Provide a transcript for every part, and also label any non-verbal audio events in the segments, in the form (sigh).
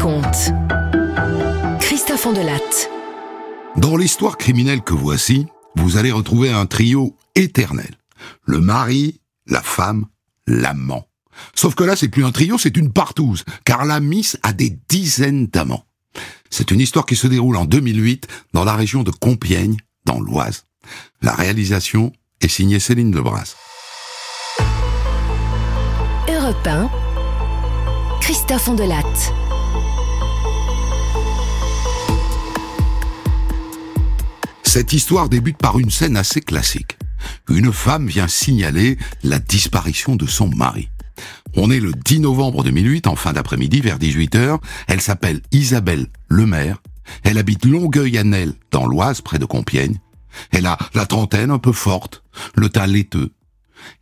raconte. Christophe Andelatte. Dans l'histoire criminelle que voici, vous allez retrouver un trio éternel. Le mari, la femme, l'amant. Sauf que là, c'est plus un trio, c'est une partouze, car la Miss a des dizaines d'amants. C'est une histoire qui se déroule en 2008 dans la région de Compiègne, dans l'Oise. La réalisation est signée Céline Lebras. Europe 1, Christophe. Cette histoire débute par une scène assez classique. Une femme vient signaler la disparition de son mari. On est le 10 novembre 2008, en fin d'après-midi, vers 18h. Elle s'appelle Isabelle Lemaire. Elle habite Longueuil-Annel, dans l'Oise, près de Compiègne. Elle a la trentaine un peu forte, le teint laiteux.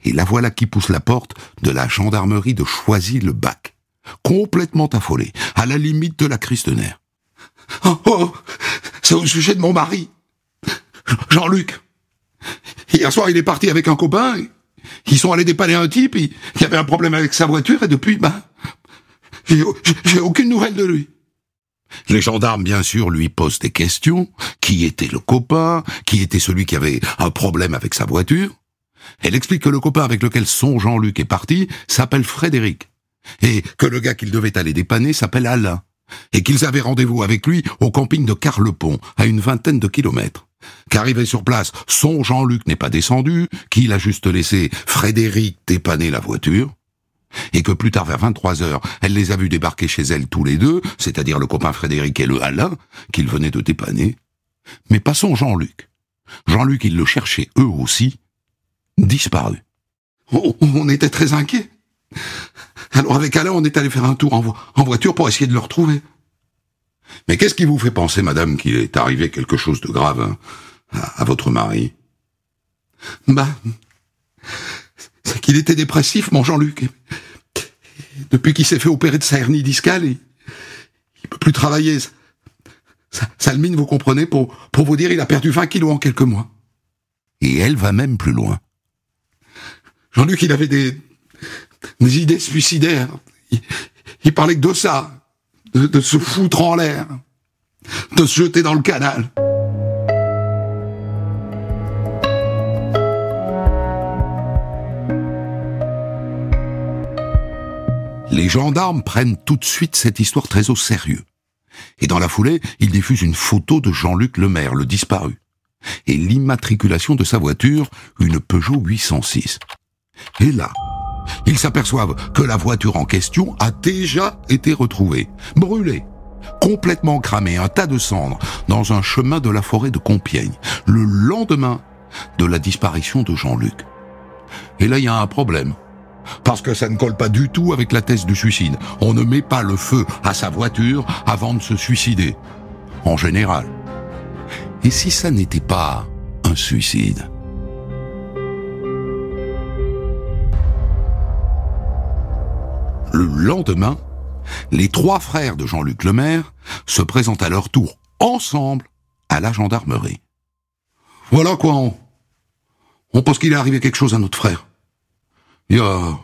Et la voilà qui pousse la porte de la gendarmerie de Choisy-le-Bac. Complètement affolée, à la limite de la crise de nerfs. Oh, oh, c'est au sujet de mon mari. Jean-Luc. Hier soir, il est parti avec un copain. Ils sont allés dépanner un type, il y avait un problème avec sa voiture, et depuis, ben, j'ai aucune nouvelle de lui. Les gendarmes, bien sûr, lui posent des questions. Qui était le copain? Qui était celui qui avait un problème avec sa voiture? Elle explique que le copain avec lequel son Jean-Luc est parti s'appelle Frédéric. Et que le gars qu'il devait aller dépanner s'appelle Alain. Et qu'ils avaient rendez-vous avec lui au camping de Carlepont, à une vingtaine de kilomètres. Qu'arrivé sur place, son Jean-Luc n'est pas descendu, qu'il a juste laissé Frédéric dépanner la voiture, et que plus tard vers 23 heures, elle les a vus débarquer chez elle tous les deux, c'est-à-dire le copain Frédéric et le Alain, qu'il venait de dépanner, mais pas son Jean-Luc. Jean-Luc, il le cherchait eux aussi, disparu. On, on était très inquiets. Alors avec Alain, on est allé faire un tour en, en voiture pour essayer de le retrouver. Mais qu'est-ce qui vous fait penser, madame, qu'il est arrivé quelque chose de grave hein, à, à, votre mari? Bah, c'est qu'il était dépressif, mon Jean-Luc. Depuis qu'il s'est fait opérer de sa hernie discale, il, il peut plus travailler. Salmine, vous comprenez, pour, pour vous dire, il a perdu 20 kilos en quelques mois. Et elle va même plus loin. Jean-Luc, il avait des, des idées suicidaires. Il, parlait que de ça de, de se foutre en l'air, de se jeter dans le canal. Les gendarmes prennent tout de suite cette histoire très au sérieux. Et dans la foulée, ils diffusent une photo de Jean-Luc Lemaire, le disparu, et l'immatriculation de sa voiture, une Peugeot 806. Et là, ils s'aperçoivent que la voiture en question a déjà été retrouvée, brûlée, complètement cramée, un tas de cendres, dans un chemin de la forêt de Compiègne, le lendemain de la disparition de Jean-Luc. Et là, il y a un problème. Parce que ça ne colle pas du tout avec la thèse du suicide. On ne met pas le feu à sa voiture avant de se suicider. En général. Et si ça n'était pas un suicide? Le lendemain, les trois frères de Jean-Luc Lemaire se présentent à leur tour ensemble à la gendarmerie. Voilà quoi, on, on pense qu'il est arrivé quelque chose à notre frère. Il y a,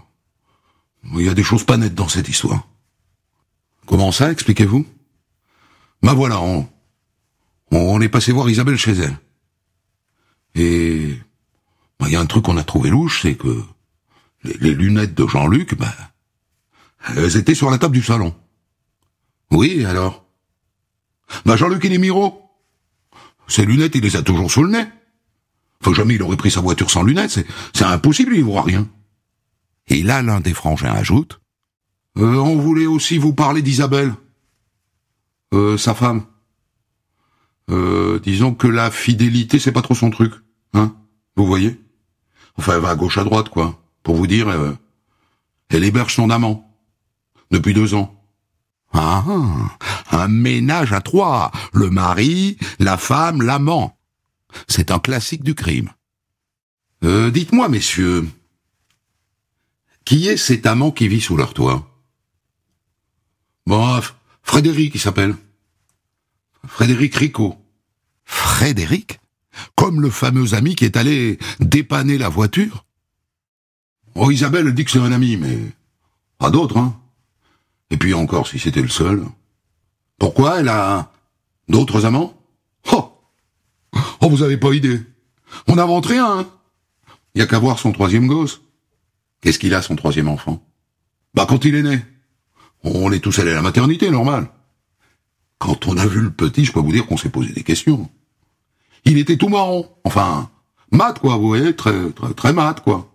il y a des choses pas nettes dans cette histoire. Comment ça, expliquez-vous? Ben voilà, on, on est passé voir Isabelle chez elle. Et ben, il y a un truc qu'on a trouvé louche, c'est que les, lunettes de Jean-Luc, ben, elles étaient sur la table du salon. Oui, alors? Bah Jean-Luc, il est miro. Ses lunettes, il les a toujours sous le nez. Faut jamais il aurait pris sa voiture sans lunettes, c'est, impossible, il voit rien. Et là, l'un des frangins ajoute, euh, on voulait aussi vous parler d'Isabelle. Euh, sa femme. Euh, disons que la fidélité, c'est pas trop son truc, hein Vous voyez? Enfin, elle va à gauche à droite, quoi. Pour vous dire, euh, elle héberge son amant depuis deux ans. Ah, un ménage à trois, le mari, la femme, l'amant. C'est un classique du crime. Euh, dites-moi, messieurs, qui est cet amant qui vit sous leur toit? Bon, Frédéric, il s'appelle. Frédéric Ricot. Frédéric? Comme le fameux ami qui est allé dépanner la voiture? Oh, Isabelle dit que c'est un ami, mais pas d'autre, hein et puis encore, si c'était le seul. Pourquoi elle a d'autres amants? Oh Oh, vous avez pas idée. On n'invente rien, hein Il y a qu'à voir son troisième gosse. Qu'est-ce qu'il a, son troisième enfant? Bah, quand il est né. On est tous allés à la maternité, normal. Quand on a vu le petit, je peux vous dire qu'on s'est posé des questions. Il était tout marron. Enfin, mat, quoi, vous voyez, très, très, très mat, quoi.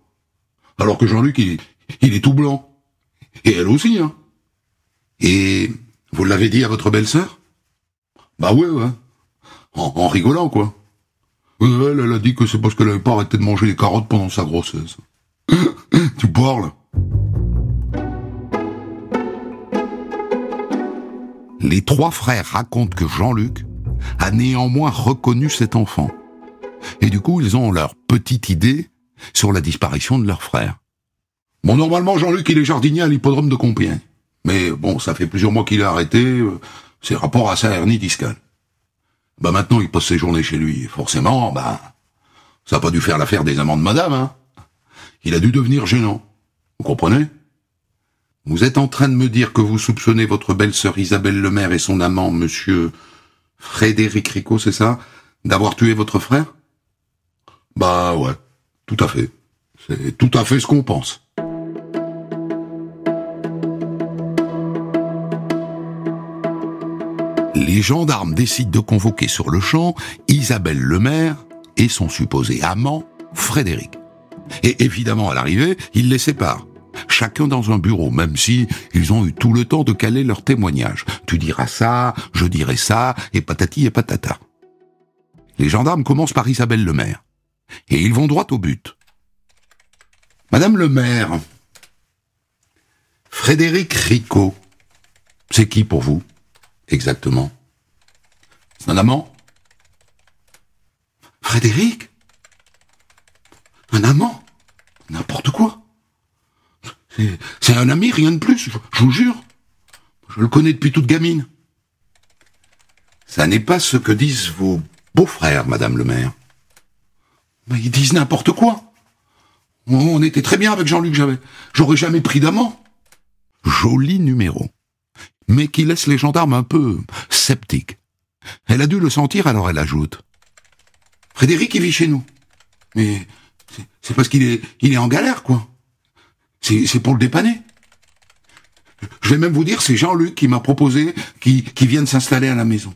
Alors que Jean-Luc, il, il est tout blanc. Et elle aussi, hein. Et vous l'avez dit à votre belle-sœur? Bah ouais, ouais. En, rigolant, quoi. Elle, a dit que c'est parce qu'elle avait pas arrêté de manger les carottes pendant sa grossesse. (coughs) tu parles? Les trois frères racontent que Jean-Luc a néanmoins reconnu cet enfant. Et du coup, ils ont leur petite idée sur la disparition de leur frère. Bon, normalement, Jean-Luc, il est jardinier à l'hippodrome de Compiègne. Mais bon, ça fait plusieurs mois qu'il a arrêté, euh, c'est rapport à sa hernie discale. Bah maintenant, il passe ses journées chez lui. Forcément, bah, ça n'a pas dû faire l'affaire des amants de madame, hein. Il a dû devenir gênant. Vous comprenez? Vous êtes en train de me dire que vous soupçonnez votre belle-sœur Isabelle Lemaire et son amant, monsieur Frédéric Ricot, c'est ça? D'avoir tué votre frère? Bah ouais, tout à fait. C'est tout à fait ce qu'on pense. Les gendarmes décident de convoquer sur le champ Isabelle Lemaire et son supposé amant, Frédéric. Et évidemment, à l'arrivée, ils les séparent. Chacun dans un bureau, même si ils ont eu tout le temps de caler leur témoignage. Tu diras ça, je dirai ça, et patati et patata. Les gendarmes commencent par Isabelle Lemaire. Et ils vont droit au but. Madame le maire, Frédéric Ricot, c'est qui pour vous exactement? Un amant Frédéric Un amant N'importe quoi. C'est un ami, rien de plus, je, vous jure. Je le connais depuis toute gamine. Ça n'est pas ce que disent vos beaux-frères, madame le maire. Mais ils disent n'importe quoi. On était très bien avec Jean-Luc, j'avais, j'aurais jamais pris d'amant. Joli numéro mais qui laisse les gendarmes un peu sceptiques. Elle a dû le sentir, alors elle ajoute. Frédéric, il vit chez nous. Mais c'est parce qu'il est, il est en galère, quoi. C'est pour le dépanner. Je vais même vous dire, c'est Jean-Luc qui m'a proposé qu'il qui vienne s'installer à la maison.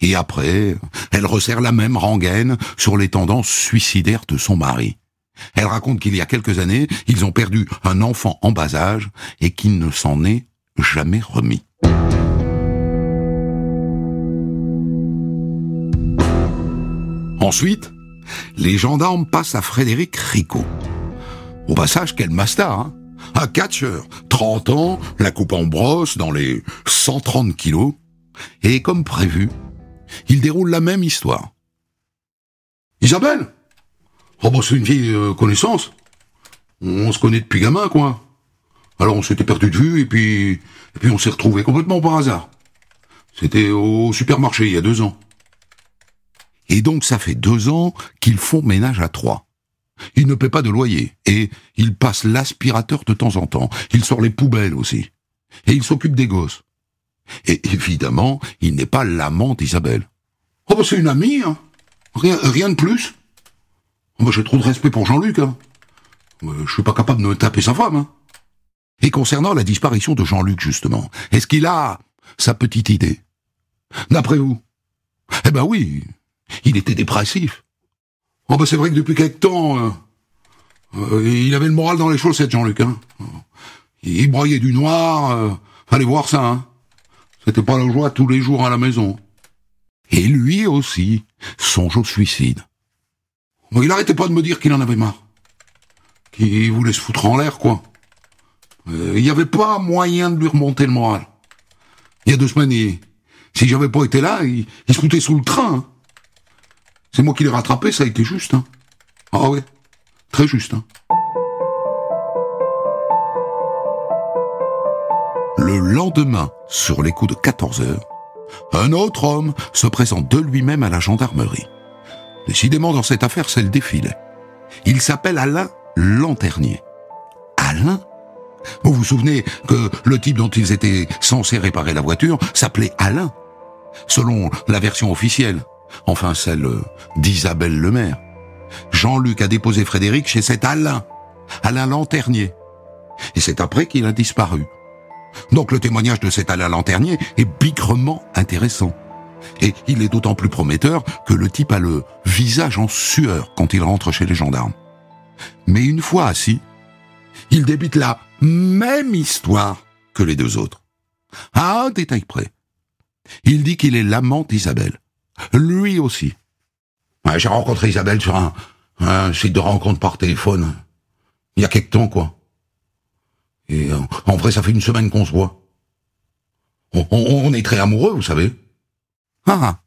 Et après, elle resserre la même rengaine sur les tendances suicidaires de son mari. Elle raconte qu'il y a quelques années, ils ont perdu un enfant en bas âge et qu'il ne s'en est jamais remis. Ensuite, les gendarmes passent à Frédéric Ricot. Au passage, quel master, hein Un catcheur, 30 ans, la coupe en brosse dans les 130 kilos. Et comme prévu, il déroule la même histoire. Isabelle? Oh bah c'est une vieille euh, connaissance. On se connaît depuis gamin, quoi. Alors on s'était perdu de vue et puis, et puis on s'est retrouvé complètement par hasard. C'était au supermarché il y a deux ans. Et donc ça fait deux ans qu'ils font ménage à trois. Il ne paie pas de loyer et il passe l'aspirateur de temps en temps. Il sort les poubelles aussi. Et il s'occupe des gosses. Et évidemment, il n'est pas l'amant d'Isabelle. Oh bah c'est une amie, hein. Rien, de plus. Oh, bah, j'ai trop de respect pour Jean-Luc, hein. Euh, je suis pas capable de me taper sa femme, hein. Et concernant la disparition de Jean-Luc, justement, est-ce qu'il a sa petite idée? D'après vous? Eh ben oui, il était dépressif. Oh ben c'est vrai que depuis quelque temps, euh, euh, il avait le moral dans les chaussettes, Jean-Luc. Hein. Il broyait du noir, euh, fallait voir ça. Hein. C'était pas la joie tous les jours à la maison. Et lui aussi songe au suicide. il arrêtait pas de me dire qu'il en avait marre. Qu'il voulait se foutre en l'air, quoi. Euh, il n'y avait pas moyen de lui remonter le moral. Il y a deux semaines, si j'avais pas été là, il, se foutait sous le train. Hein. C'est moi qui l'ai rattrapé, ça a été juste. Hein. Ah ouais, très juste. Hein. Le lendemain, sur les coups de 14 heures, un autre homme se présente de lui-même à la gendarmerie. Décidément, dans cette affaire, c'est le défilé. Il s'appelle Alain Lanternier. Alain? Vous vous souvenez que le type dont ils étaient censés réparer la voiture s'appelait Alain, selon la version officielle, enfin celle d'Isabelle Lemaire. Jean-Luc a déposé Frédéric chez cet Alain, Alain Lanternier. Et c'est après qu'il a disparu. Donc le témoignage de cet Alain Lanternier est bigrement intéressant. Et il est d'autant plus prometteur que le type a le visage en sueur quand il rentre chez les gendarmes. Mais une fois assis, il débite la même histoire que les deux autres. À un détail près. Il dit qu'il est l'amant d'Isabelle. Lui aussi. J'ai rencontré Isabelle sur un, site de rencontre par téléphone. Il y a quelque temps, quoi. Et euh, en vrai, ça fait une semaine qu'on se voit. On, est très amoureux, vous savez. Ah, ah,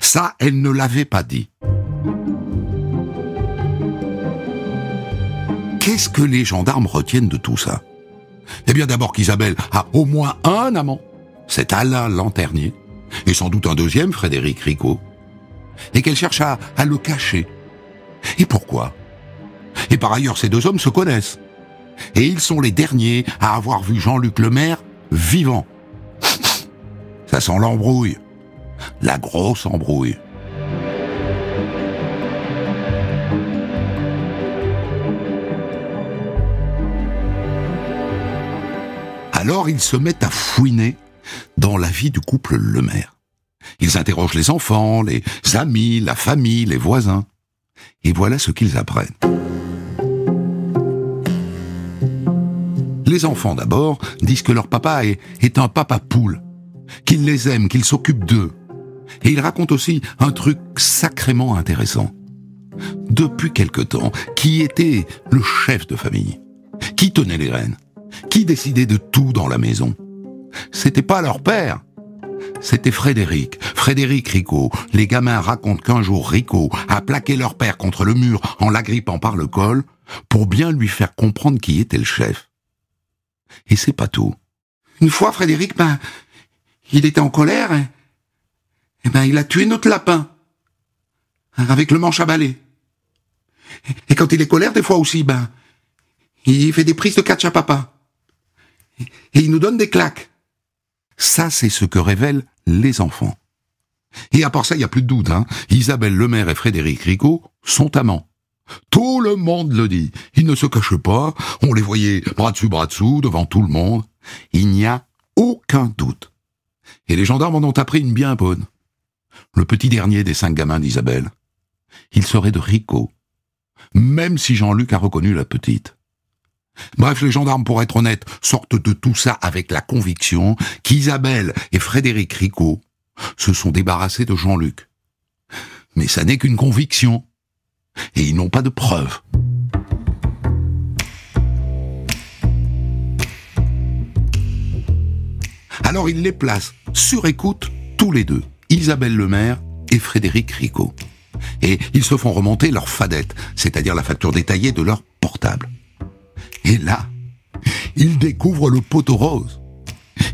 ça, elle ne l'avait pas dit. Qu'est-ce que les gendarmes retiennent de tout ça? Eh bien d'abord qu'Isabelle a au moins un amant, c'est Alain Lanternier, et sans doute un deuxième, Frédéric Ricot, et qu'elle cherche à, à le cacher. Et pourquoi? Et par ailleurs, ces deux hommes se connaissent et ils sont les derniers à avoir vu Jean-Luc Lemaire vivant. Ça sent l'embrouille. La grosse embrouille. Alors ils se mettent à fouiner dans la vie du couple Lemaire. Ils interrogent les enfants, les amis, la famille, les voisins. Et voilà ce qu'ils apprennent. Les enfants d'abord disent que leur papa est, un papa poule, qu'il les aime, qu'il s'occupe d'eux. Et ils racontent aussi un truc sacrément intéressant. Depuis quelque temps, qui était le chef de famille? Qui tenait les rênes? Qui décidait de tout dans la maison? C'était pas leur père, c'était Frédéric, Frédéric Rico. Les gamins racontent qu'un jour Rico a plaqué leur père contre le mur en l'agrippant par le col pour bien lui faire comprendre qui était le chef. Et c'est pas tout. Une fois, Frédéric, ben, il était en colère, et, ben, il a tué notre lapin. Avec le manche à balai. Et, quand il est colère, des fois aussi, ben, il fait des prises de catch à papa. Et, il nous donne des claques. Ça, c'est ce que révèlent les enfants. Et à part ça, il n'y a plus de doute, hein. Isabelle Lemaire et Frédéric Ricot sont amants. Tout le monde le dit. Ils ne se cachent pas. On les voyait bras dessus, bras dessous, devant tout le monde. Il n'y a aucun doute. Et les gendarmes en ont appris une bien bonne. Le petit dernier des cinq gamins d'Isabelle. Il serait de Rico. Même si Jean-Luc a reconnu la petite. Bref, les gendarmes, pour être honnêtes, sortent de tout ça avec la conviction qu'Isabelle et Frédéric Rico se sont débarrassés de Jean-Luc. Mais ça n'est qu'une conviction et ils n'ont pas de preuves. Alors ils les placent sur écoute tous les deux, Isabelle Lemaire et Frédéric Ricot. Et ils se font remonter leur fadette, c'est-à-dire la facture détaillée de leur portable. Et là, ils découvrent le poteau rose.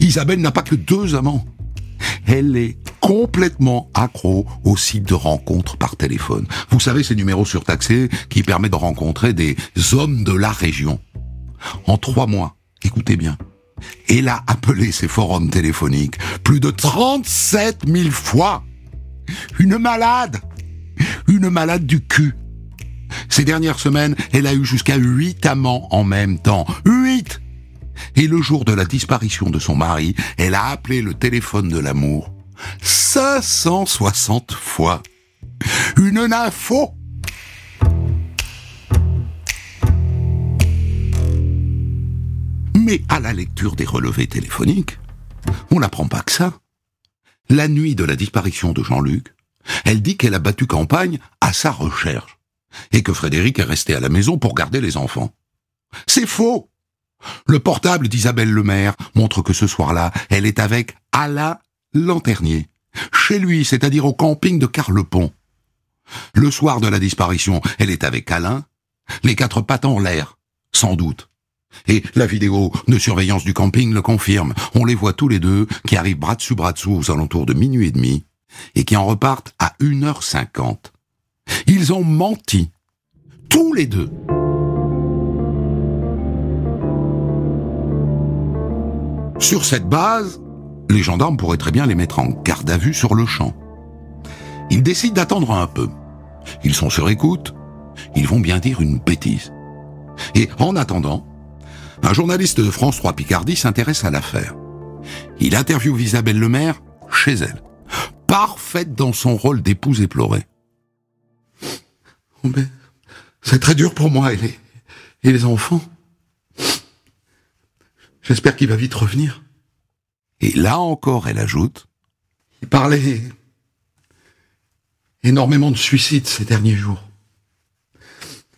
Isabelle n'a pas que deux amants. Elle est complètement accro au site de rencontres par téléphone. Vous savez, ces numéros surtaxés qui permettent de rencontrer des hommes de la région. En trois mois, écoutez bien, elle a appelé ces forums téléphoniques plus de 37 000 fois. Une malade Une malade du cul Ces dernières semaines, elle a eu jusqu'à huit amants en même temps. Huit Et le jour de la disparition de son mari, elle a appelé le téléphone de l'amour 560 fois. Une info Mais à la lecture des relevés téléphoniques, on n'apprend pas que ça. La nuit de la disparition de Jean-Luc, elle dit qu'elle a battu campagne à sa recherche et que Frédéric est resté à la maison pour garder les enfants. C'est faux Le portable d'Isabelle Lemaire montre que ce soir-là, elle est avec Alain Lanternier, chez lui, c'est-à-dire au camping de Carlepont. Le soir de la disparition, elle est avec Alain, les quatre pattes en l'air, sans doute. Et la vidéo de surveillance du camping le confirme. On les voit tous les deux qui arrivent bras dessus bras dessous aux alentours de minuit et demi et qui en repartent à 1h50. Ils ont menti. Tous les deux. Sur cette base, les gendarmes pourraient très bien les mettre en garde à vue sur le champ. Ils décident d'attendre un peu. Ils sont sur écoute. Ils vont bien dire une bêtise. Et en attendant, un journaliste de France 3 Picardie s'intéresse à l'affaire. Il interviewe Isabelle Lemaire chez elle, parfaite dans son rôle d'épouse éplorée. Oh, c'est très dur pour moi et les, et les enfants. J'espère qu'il va vite revenir. Et là encore, elle ajoute, il parlait énormément de suicides ces derniers jours.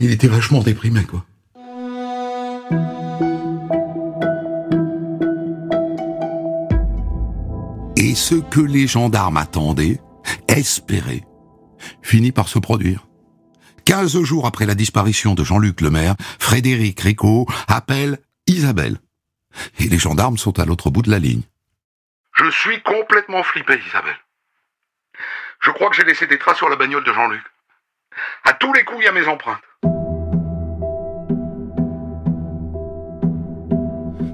Il était vachement déprimé, quoi. Et ce que les gendarmes attendaient, espéraient, finit par se produire. Quinze jours après la disparition de Jean-Luc Lemaire, Frédéric Ricot appelle Isabelle. Et les gendarmes sont à l'autre bout de la ligne. Je suis complètement flippé, Isabelle. Je crois que j'ai laissé des traces sur la bagnole de Jean-Luc. À tous les coups, il y a mes empreintes.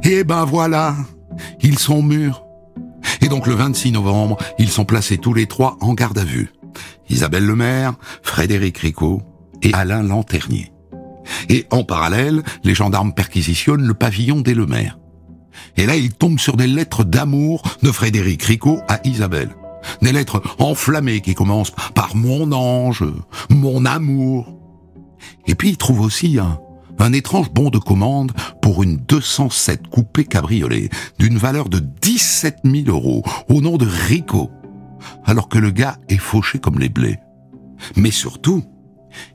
Et ben voilà, ils sont mûrs. Et donc le 26 novembre, ils sont placés tous les trois en garde à vue. Isabelle Lemaire, Frédéric Ricot et Alain Lanternier. Et en parallèle, les gendarmes perquisitionnent le pavillon des Lemaire. Et là, ils tombent sur des lettres d'amour de Frédéric Ricot à Isabelle. Des lettres enflammées qui commencent par mon ange, mon amour. Et puis ils trouvent aussi un, un étrange bon de commande pour une 207 coupé cabriolet d'une valeur de 17 000 euros au nom de Rico, alors que le gars est fauché comme les blés. Mais surtout,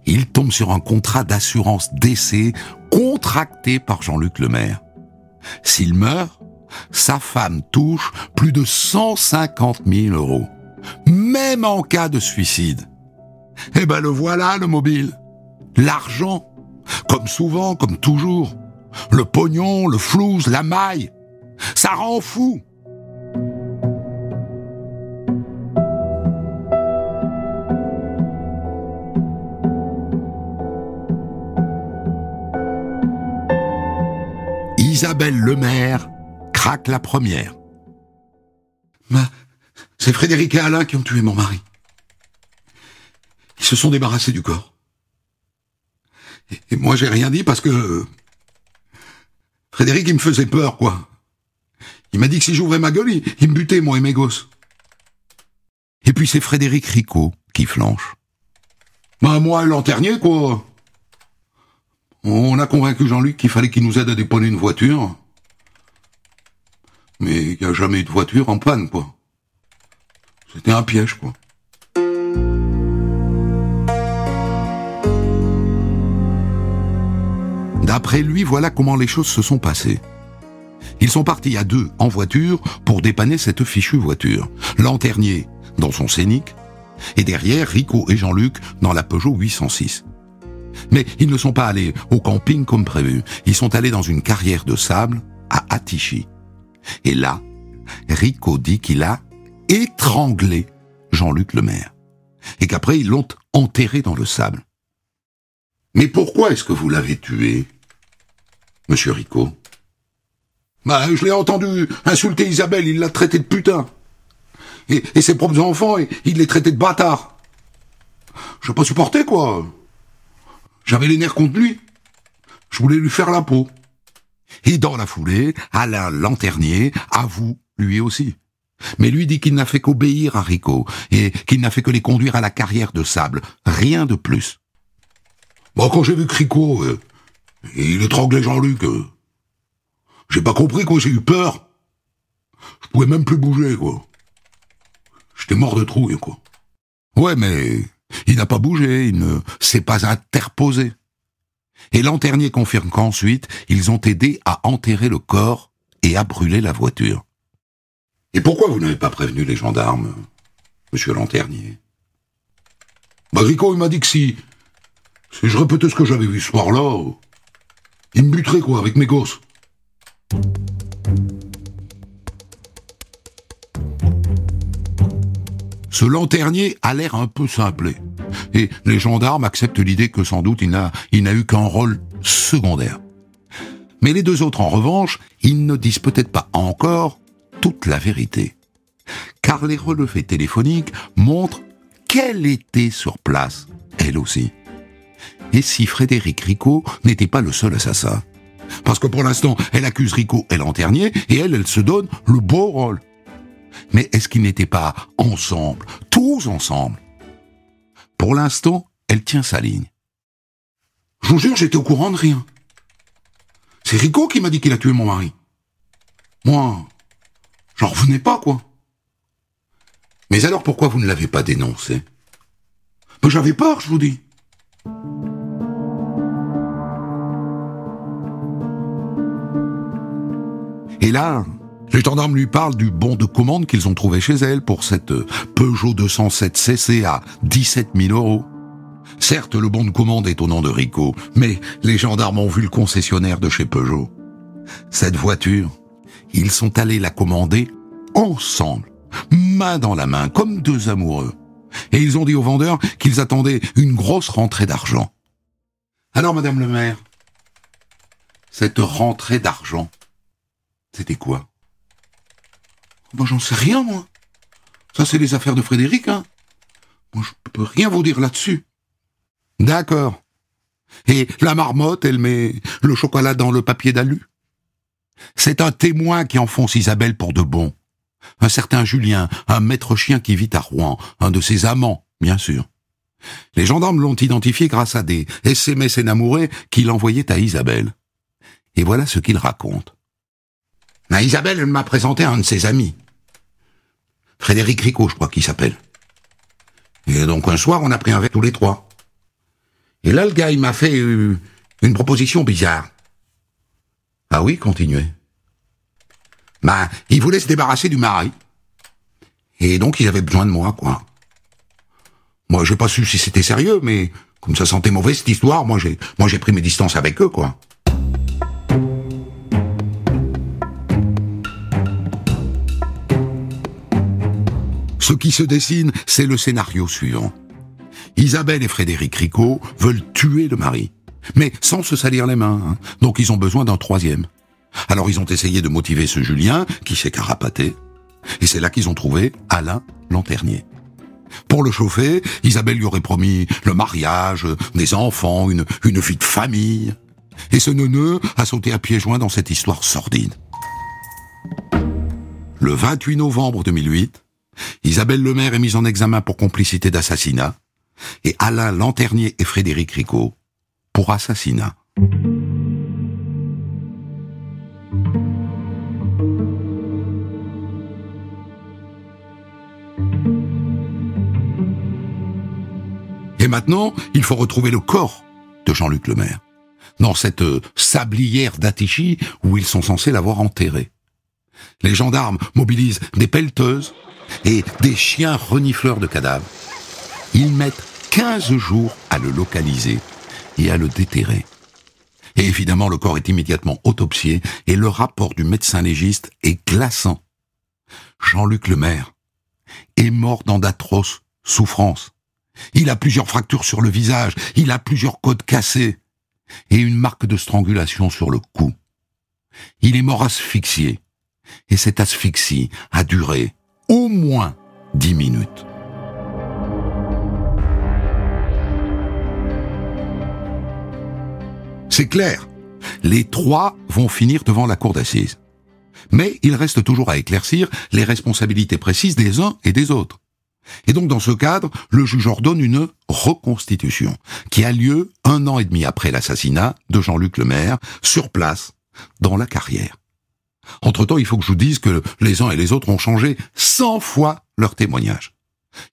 il tombe sur un contrat d'assurance décès contracté par Jean-Luc Lemaire. S'il meurt, sa femme touche plus de 150 000 euros, même en cas de suicide. Eh ben le voilà, le mobile. L'argent. Comme souvent, comme toujours. Le pognon, le flouze, la maille. Ça rend fou. Isabelle Lemaire craque la première. C'est Frédéric et Alain qui ont tué mon mari. Ils se sont débarrassés du corps. Et, moi, j'ai rien dit parce que Frédéric, il me faisait peur, quoi. Il m'a dit que si j'ouvrais ma gueule, il, me butait, moi et mes gosses. Et puis c'est Frédéric Ricot qui flanche. Bah moi et Lanternier, quoi. On a convaincu Jean-Luc qu'il fallait qu'il nous aide à dépanner une voiture. Mais il n'y a jamais eu de voiture en panne, quoi. C'était un piège, quoi. D'après lui, voilà comment les choses se sont passées. Ils sont partis à deux en voiture pour dépanner cette fichue voiture. Lanternier dans son Scénic et derrière Rico et Jean-Luc dans la Peugeot 806. Mais ils ne sont pas allés au camping comme prévu. Ils sont allés dans une carrière de sable à Atichi. Et là, Rico dit qu'il a étranglé Jean-Luc Lemaire. Et qu'après, ils l'ont enterré dans le sable. Mais pourquoi est-ce que vous l'avez tué, monsieur Rico? Bah, je l'ai entendu insulter Isabelle, il l'a traité de putain. Et, ses propres enfants, il les traitait de bâtards. Je pas supporté, quoi. J'avais les nerfs contre lui. Je voulais lui faire la peau. Et dans la foulée, Alain Lanternier avoue lui aussi. Mais lui dit qu'il n'a fait qu'obéir à Rico et qu'il n'a fait que les conduire à la carrière de sable. Rien de plus. Bon, quand j'ai vu que Rico, euh, il étranglait Jean-Luc, euh, j'ai pas compris, quoi, j'ai eu peur. Je pouvais même plus bouger, quoi. J'étais mort de trouille, quoi. Ouais, mais il n'a pas bougé, il ne s'est pas interposé. Et Lanternier confirme qu'ensuite, ils ont aidé à enterrer le corps et à brûler la voiture. Et pourquoi vous n'avez pas prévenu les gendarmes, monsieur Lanternier Bah, Rico, il m'a dit que si, si je répétais ce que j'avais vu ce soir-là, il me buterait, quoi, avec mes gosses. Ce lanternier a l'air un peu simplé. Et les gendarmes acceptent l'idée que sans doute il n'a, il n'a eu qu'un rôle secondaire. Mais les deux autres, en revanche, ils ne disent peut-être pas encore toute la vérité. Car les relevés téléphoniques montrent qu'elle était sur place, elle aussi. Et si Frédéric Ricot n'était pas le seul assassin? Parce que pour l'instant, elle accuse Ricot et Lanternier, et elle, elle se donne le beau rôle. Mais est-ce qu'ils n'étaient pas ensemble, tous ensemble? Pour l'instant, elle tient sa ligne. Je vous jure, j'étais au courant de rien. C'est Rico qui m'a dit qu'il a tué mon mari. Moi, j'en revenais pas, quoi. Mais alors pourquoi vous ne l'avez pas dénoncé? Ben, J'avais peur, je vous dis. Et là, les gendarmes lui parlent du bon de commande qu'ils ont trouvé chez elle pour cette Peugeot 207 CC à 17 000 euros. Certes, le bon de commande est au nom de Rico, mais les gendarmes ont vu le concessionnaire de chez Peugeot. Cette voiture, ils sont allés la commander ensemble, main dans la main, comme deux amoureux. Et ils ont dit au vendeur qu'ils attendaient une grosse rentrée d'argent. Alors, Madame le maire, cette rentrée d'argent, c'était quoi? Moi, j'en sais rien, moi. Ça, c'est les affaires de Frédéric, hein. Moi, je peux rien vous dire là-dessus. D'accord. Et la marmotte, elle met le chocolat dans le papier d'alu? C'est un témoin qui enfonce Isabelle pour de bon. Un certain Julien, un maître chien qui vit à Rouen, un de ses amants, bien sûr. Les gendarmes l'ont identifié grâce à des SMS énamourés qu'il envoyait à Isabelle. Et voilà ce qu'il raconte. Mais Isabelle m'a présenté un de ses amis. Frédéric Ricot, je crois qu'il s'appelle. Et donc un soir, on a pris un verre tous les trois. Et là, le gars, il m'a fait euh, une proposition bizarre. Ah oui, continuez. Bah, il voulait se débarrasser du mari. Et donc, ils avaient besoin de moi, quoi. Moi, j'ai pas su si c'était sérieux, mais comme ça sentait mauvais cette histoire, moi j'ai, moi j'ai pris mes distances avec eux, quoi. Ce qui se dessine, c'est le scénario suivant. Isabelle et Frédéric Ricot veulent tuer le mari, mais sans se salir les mains, hein. donc ils ont besoin d'un troisième. Alors ils ont essayé de motiver ce Julien, qui s'est carapaté, et c'est là qu'ils ont trouvé Alain Lanternier. Pour le chauffer, Isabelle lui aurait promis le mariage, des enfants, une, une vie de famille. Et ce neuneu a sauté à pieds joints dans cette histoire sordide. Le 28 novembre 2008, Isabelle Lemaire est mise en examen pour complicité d'assassinat et Alain Lanternier et Frédéric Ricot pour assassinat. Et maintenant, il faut retrouver le corps de Jean-Luc Lemaire, dans cette sablière d'Atichy où ils sont censés l'avoir enterré. Les gendarmes mobilisent des pelleteuses et des chiens renifleurs de cadavres. Ils mettent 15 jours à le localiser et à le déterrer. Et évidemment, le corps est immédiatement autopsié et le rapport du médecin légiste est glaçant. Jean-Luc Lemaire est mort dans d'atroces souffrances. Il a plusieurs fractures sur le visage, il a plusieurs côtes cassées et une marque de strangulation sur le cou. Il est mort asphyxié et cette asphyxie a duré au moins dix minutes. C'est clair, les trois vont finir devant la cour d'assises. Mais il reste toujours à éclaircir les responsabilités précises des uns et des autres. Et donc dans ce cadre, le juge ordonne une reconstitution qui a lieu un an et demi après l'assassinat de Jean-Luc Lemaire, sur place, dans la carrière. Entre-temps, il faut que je vous dise que les uns et les autres ont changé cent fois leur témoignage.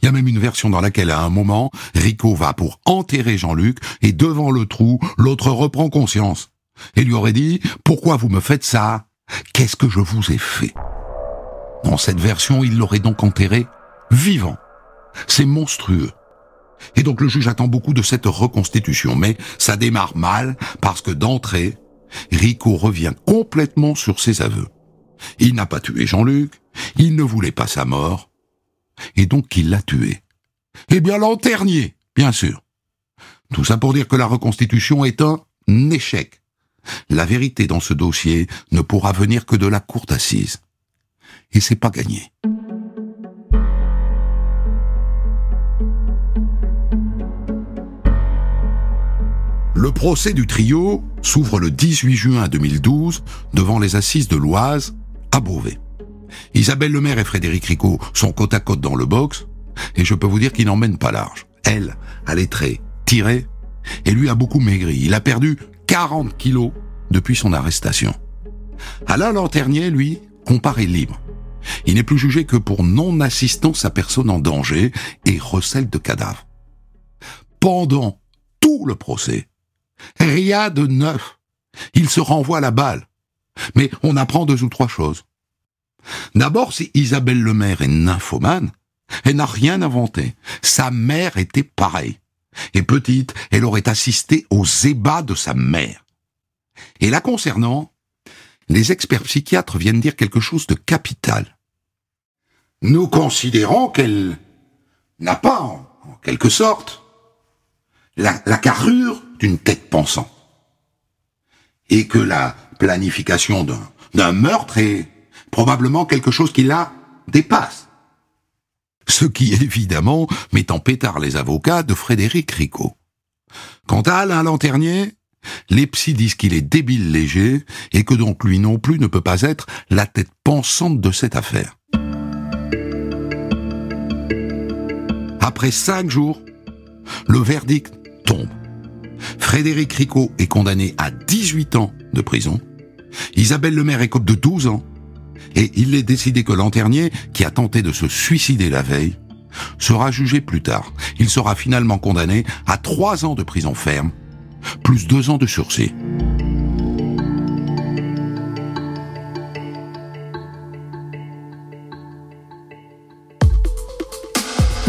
Il y a même une version dans laquelle, à un moment, Rico va pour enterrer Jean-Luc, et devant le trou, l'autre reprend conscience. Et lui aurait dit, pourquoi vous me faites ça? Qu'est-ce que je vous ai fait? Dans cette version, il l'aurait donc enterré vivant. C'est monstrueux. Et donc le juge attend beaucoup de cette reconstitution, mais ça démarre mal parce que d'entrée, Rico revient complètement sur ses aveux. Il n'a pas tué Jean-Luc, il ne voulait pas sa mort, et donc il l'a tué. Eh bien Lanternier, bien sûr. Tout ça pour dire que la reconstitution est un échec. la vérité dans ce dossier ne pourra venir que de la cour d'assises. Et c'est pas gagné. Le procès du trio s'ouvre le 18 juin 2012 devant les assises de l'Oise à Beauvais. Isabelle Lemaire et Frédéric Ricot sont côte à côte dans le box, et je peux vous dire qu'ils n'emmènent pas large. Elle a les traits tirés, et lui a beaucoup maigri. Il a perdu 40 kilos depuis son arrestation. Alain Lanternier, lui, comparaît libre. Il n'est plus jugé que pour non-assistance à personne en danger et recel de cadavres. Pendant tout le procès, rien de neuf. Il se renvoie la balle. Mais on apprend deux ou trois choses. D'abord, si Isabelle Lemaire est nymphomane, elle n'a rien inventé. Sa mère était pareille. Et petite, elle aurait assisté aux ébats de sa mère. Et là concernant, les experts psychiatres viennent dire quelque chose de capital. Nous considérons qu'elle n'a pas, en, quelque sorte, la, la carrure d'une tête pensante. Et que la planification d'un meurtre est probablement quelque chose qui la dépasse. Ce qui, évidemment, met en pétard les avocats de Frédéric Ricot. Quant à Alain Lanternier, les psys disent qu'il est débile léger et que donc lui non plus ne peut pas être la tête pensante de cette affaire. Après cinq jours, le verdict tombe. Frédéric Ricot est condamné à 18 ans de prison. Isabelle Lemaire écope de 12 ans. Et il est décidé que Lanternier, qui a tenté de se suicider la veille, sera jugé plus tard. Il sera finalement condamné à 3 ans de prison ferme, plus 2 ans de sursis.